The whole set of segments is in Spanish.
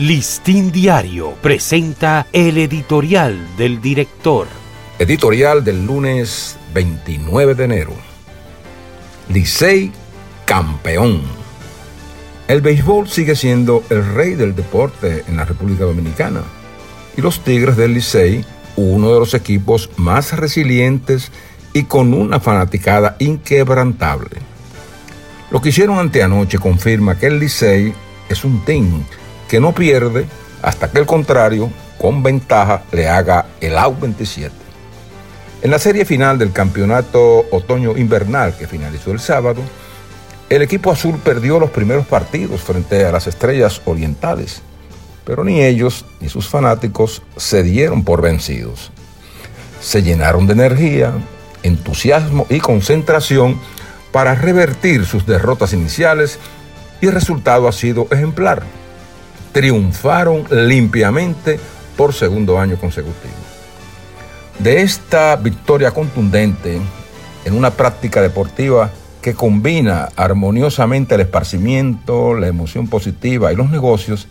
Listín Diario presenta el editorial del director. Editorial del lunes 29 de enero. Licey campeón. El béisbol sigue siendo el rey del deporte en la República Dominicana. Y los Tigres del Licey, uno de los equipos más resilientes y con una fanaticada inquebrantable. Lo que hicieron anteanoche confirma que el Licey es un team que no pierde hasta que el contrario, con ventaja, le haga el out 27. En la serie final del campeonato otoño-invernal que finalizó el sábado, el equipo azul perdió los primeros partidos frente a las estrellas orientales, pero ni ellos ni sus fanáticos se dieron por vencidos. Se llenaron de energía, entusiasmo y concentración para revertir sus derrotas iniciales y el resultado ha sido ejemplar triunfaron limpiamente por segundo año consecutivo. De esta victoria contundente en una práctica deportiva que combina armoniosamente el esparcimiento, la emoción positiva y los negocios,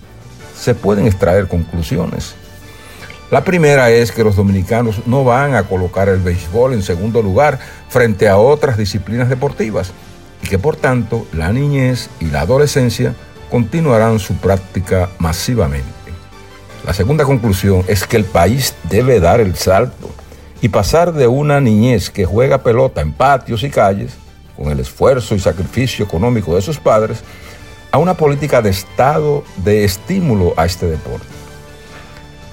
se pueden extraer conclusiones. La primera es que los dominicanos no van a colocar el béisbol en segundo lugar frente a otras disciplinas deportivas y que por tanto la niñez y la adolescencia continuarán su práctica masivamente. La segunda conclusión es que el país debe dar el salto y pasar de una niñez que juega pelota en patios y calles, con el esfuerzo y sacrificio económico de sus padres, a una política de Estado de estímulo a este deporte.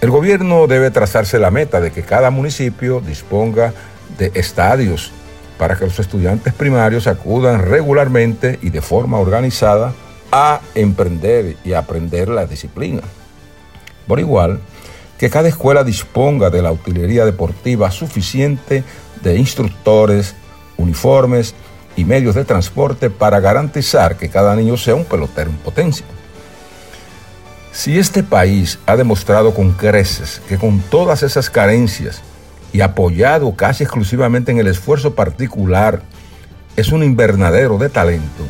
El gobierno debe trazarse la meta de que cada municipio disponga de estadios para que los estudiantes primarios acudan regularmente y de forma organizada a emprender y aprender la disciplina. Por igual, que cada escuela disponga de la utilería deportiva suficiente de instructores, uniformes y medios de transporte para garantizar que cada niño sea un pelotero en potencia. Si este país ha demostrado con creces que con todas esas carencias y apoyado casi exclusivamente en el esfuerzo particular, es un invernadero de talento,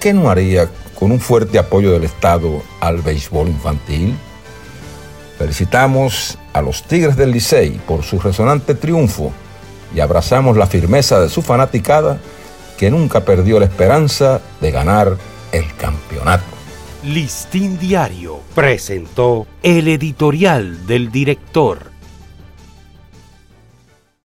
¿qué no haría con un fuerte apoyo del Estado al béisbol infantil. Felicitamos a los Tigres del Licey por su resonante triunfo y abrazamos la firmeza de su fanaticada que nunca perdió la esperanza de ganar el campeonato. Listín Diario presentó el editorial del director.